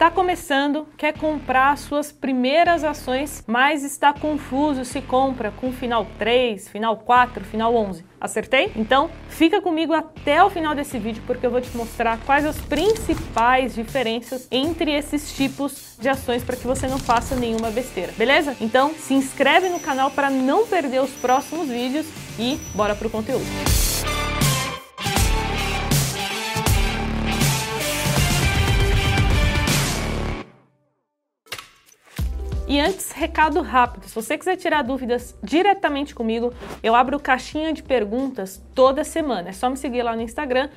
Tá começando, quer comprar suas primeiras ações, mas está confuso se compra com final 3, final 4, final 11. Acertei? Então, fica comigo até o final desse vídeo porque eu vou te mostrar quais as principais diferenças entre esses tipos de ações para que você não faça nenhuma besteira, beleza? Então, se inscreve no canal para não perder os próximos vídeos e bora pro conteúdo. E antes, recado rápido. Se você quiser tirar dúvidas diretamente comigo, eu abro caixinha de perguntas toda semana. É só me seguir lá no Instagram,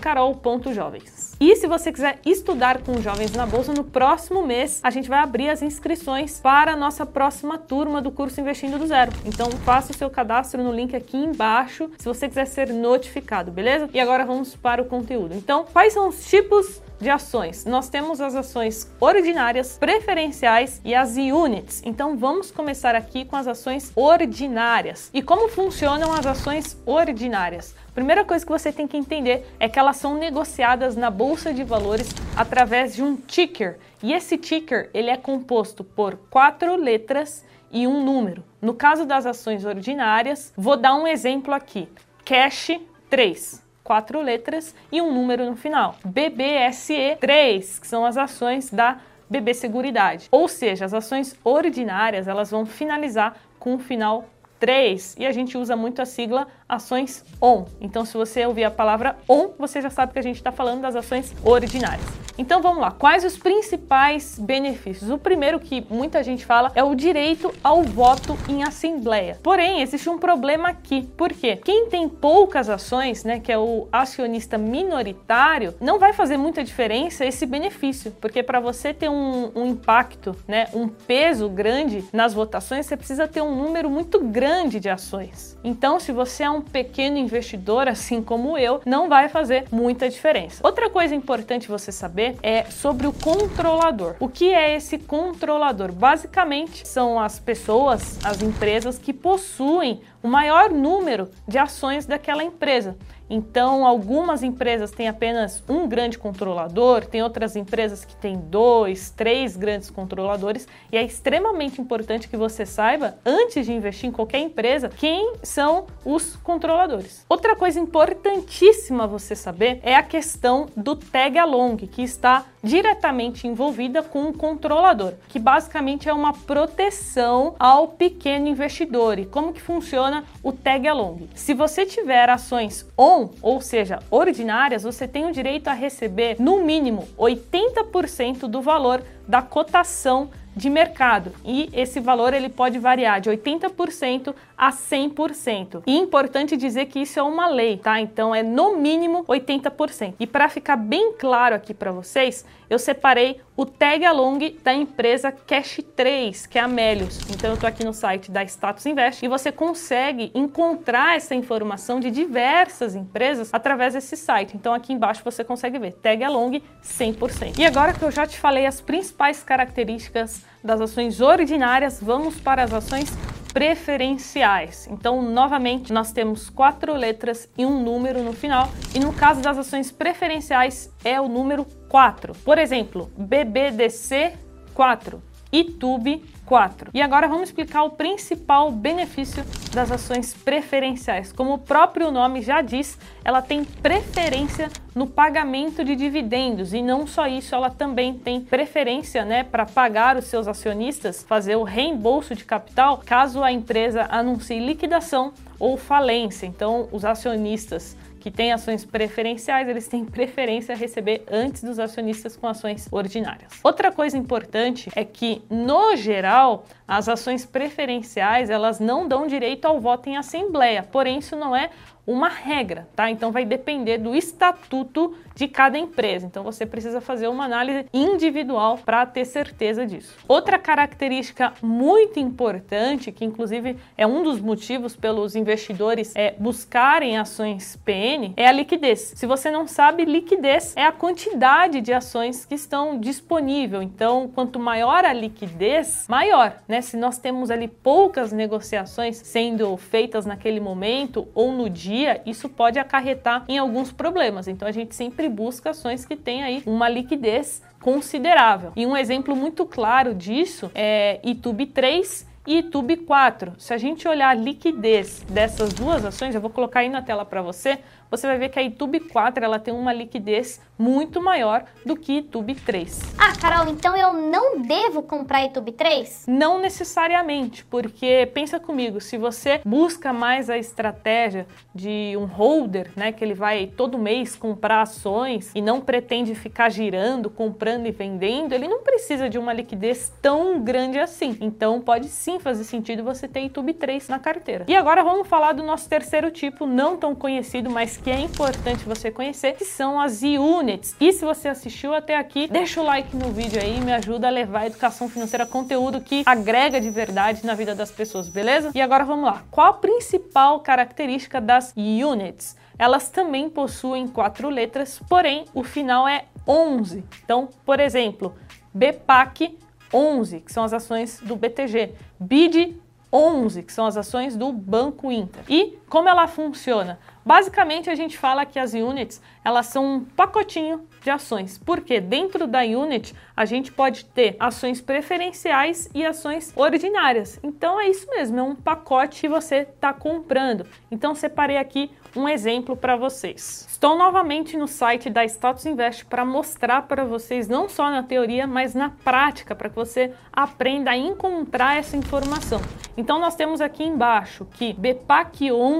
carol.jovens. E se você quiser estudar com jovens na bolsa, no próximo mês a gente vai abrir as inscrições para a nossa próxima turma do curso Investindo do Zero. Então faça o seu cadastro no link aqui embaixo se você quiser ser notificado, beleza? E agora vamos para o conteúdo. Então, quais são os tipos de ações. Nós temos as ações ordinárias, preferenciais e as units. Então vamos começar aqui com as ações ordinárias. E como funcionam as ações ordinárias? Primeira coisa que você tem que entender é que elas são negociadas na bolsa de valores através de um ticker. E esse ticker, ele é composto por quatro letras e um número. No caso das ações ordinárias, vou dar um exemplo aqui. Cash 3 quatro letras e um número no final. BBSE 3, que são as ações da BB Seguridade. Ou seja, as ações ordinárias, elas vão finalizar com o final 3 e a gente usa muito a sigla ações ON. Então, se você ouvir a palavra ON, você já sabe que a gente está falando das ações ordinárias. Então vamos lá, quais os principais benefícios? O primeiro que muita gente fala é o direito ao voto em assembleia. Porém, existe um problema aqui. Por quê? Quem tem poucas ações, né, que é o acionista minoritário, não vai fazer muita diferença esse benefício, porque para você ter um, um impacto, né, um peso grande nas votações, você precisa ter um número muito grande de ações. Então, se você é um pequeno investidor, assim como eu, não vai fazer muita diferença. Outra coisa importante você saber é sobre o controlador. O que é esse controlador? Basicamente, são as pessoas, as empresas que possuem o maior número de ações daquela empresa. Então, algumas empresas têm apenas um grande controlador, tem outras empresas que têm dois, três grandes controladores, e é extremamente importante que você saiba, antes de investir em qualquer empresa, quem são os controladores. Outra coisa importantíssima você saber é a questão do tag along, que está diretamente envolvida com o controlador, que basicamente é uma proteção ao pequeno investidor. E como que funciona o tag along? Se você tiver ações on, ou seja, ordinárias, você tem o direito a receber no mínimo 80% do valor da cotação de mercado e esse valor ele pode variar de 80% a 100%. E importante dizer que isso é uma lei, tá? Então é no mínimo 80%. E para ficar bem claro aqui para vocês, eu separei o tag along da empresa Cash 3, que é a Melius. Então eu estou aqui no site da Status Invest e você consegue encontrar essa informação de diversas empresas através desse site. Então aqui embaixo você consegue ver tag along 100%. E agora que eu já te falei as principais características das ações ordinárias, vamos para as ações preferenciais. Então, novamente, nós temos quatro letras e um número no final, e no caso das ações preferenciais é o número 4. Por exemplo, BBDC 4, ITUB 4. E agora vamos explicar o principal benefício das ações preferenciais. Como o próprio nome já diz, ela tem preferência no pagamento de dividendos e não só isso, ela também tem preferência, né, para pagar os seus acionistas, fazer o reembolso de capital caso a empresa anuncie liquidação ou falência. Então, os acionistas que têm ações preferenciais, eles têm preferência a receber antes dos acionistas com ações ordinárias. Outra coisa importante é que, no geral, as ações preferenciais, elas não dão direito ao voto em assembleia, porém isso não é uma regra, tá? Então vai depender do estatuto de cada empresa. Então você precisa fazer uma análise individual para ter certeza disso. Outra característica muito importante, que inclusive é um dos motivos pelos investidores é, buscarem ações PN, é a liquidez. Se você não sabe, liquidez é a quantidade de ações que estão disponível. Então, quanto maior a liquidez, maior, né? Se nós temos ali poucas negociações sendo feitas naquele momento ou no dia dia, isso pode acarretar em alguns problemas. Então a gente sempre busca ações que têm aí uma liquidez considerável. E um exemplo muito claro disso é YouTube 3 e YouTube 4. Se a gente olhar a liquidez dessas duas ações, eu vou colocar aí na tela para você, você vai ver que a YouTube 4 ela tem uma liquidez muito maior do que YouTube 3. Ah, Carol, então eu não devo comprar YouTube 3? Não necessariamente, porque pensa comigo, se você busca mais a estratégia de um holder, né, que ele vai todo mês comprar ações e não pretende ficar girando, comprando e vendendo, ele não precisa de uma liquidez tão grande assim. Então pode sim fazer sentido você ter YouTube 3 na carteira. E agora vamos falar do nosso terceiro tipo, não tão conhecido, mas que é importante você conhecer, que são as units. E se você assistiu até aqui, deixa o like no vídeo aí, me ajuda a levar a educação financeira conteúdo que agrega de verdade na vida das pessoas, beleza? E agora vamos lá. Qual a principal característica das units? Elas também possuem quatro letras, porém o final é 11. Então, por exemplo, BPAC 11, que são as ações do BTG, BID 11, que são as ações do Banco Inter. E como ela funciona? Basicamente, a gente fala que as units, elas são um pacotinho de ações, porque dentro da unit a gente pode ter ações preferenciais e ações ordinárias. Então é isso mesmo, é um pacote que você está comprando. Então separei aqui um exemplo para vocês. Estou novamente no site da Status Invest para mostrar para vocês não só na teoria, mas na prática, para que você aprenda a encontrar essa informação. Então nós temos aqui embaixo que BPAC 11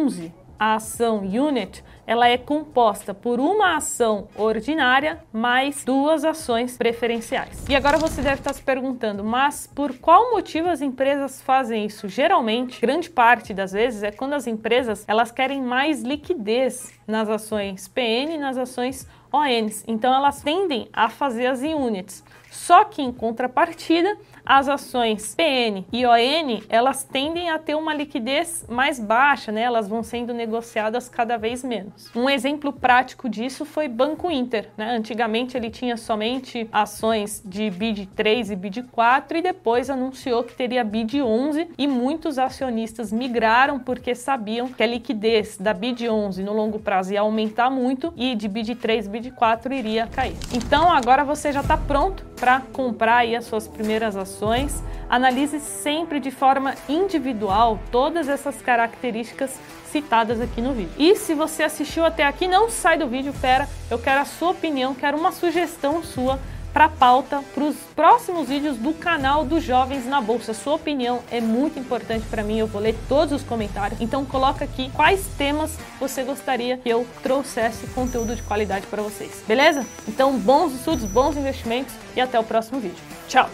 a ação unit, ela é composta por uma ação ordinária mais duas ações preferenciais. E agora você deve estar se perguntando, mas por qual motivo as empresas fazem isso? Geralmente, grande parte das vezes é quando as empresas elas querem mais liquidez nas ações PN e nas ações ONs. Então elas tendem a fazer as units. Só que em contrapartida, as ações PN e ON, elas tendem a ter uma liquidez mais baixa, né? Elas vão sendo negociadas cada vez menos. Um exemplo prático disso foi Banco Inter, né? Antigamente ele tinha somente ações de BID 3 e BID 4 e depois anunciou que teria BID 11 e muitos acionistas migraram porque sabiam que a liquidez da BID 11 no longo prazo ia aumentar muito e de BID 3 e BID 4 iria cair. Então agora você já está pronto para comprar aí as suas primeiras ações. Analise sempre de forma individual todas essas características citadas aqui no vídeo. E se você assistiu até aqui, não sai do vídeo, pera, eu quero a sua opinião, quero uma sugestão sua para a pauta para os próximos vídeos do canal dos Jovens na Bolsa. Sua opinião é muito importante para mim, eu vou ler todos os comentários. Então coloca aqui quais temas você gostaria que eu trouxesse conteúdo de qualidade para vocês. Beleza? Então bons estudos, bons investimentos e até o próximo vídeo. Tchau!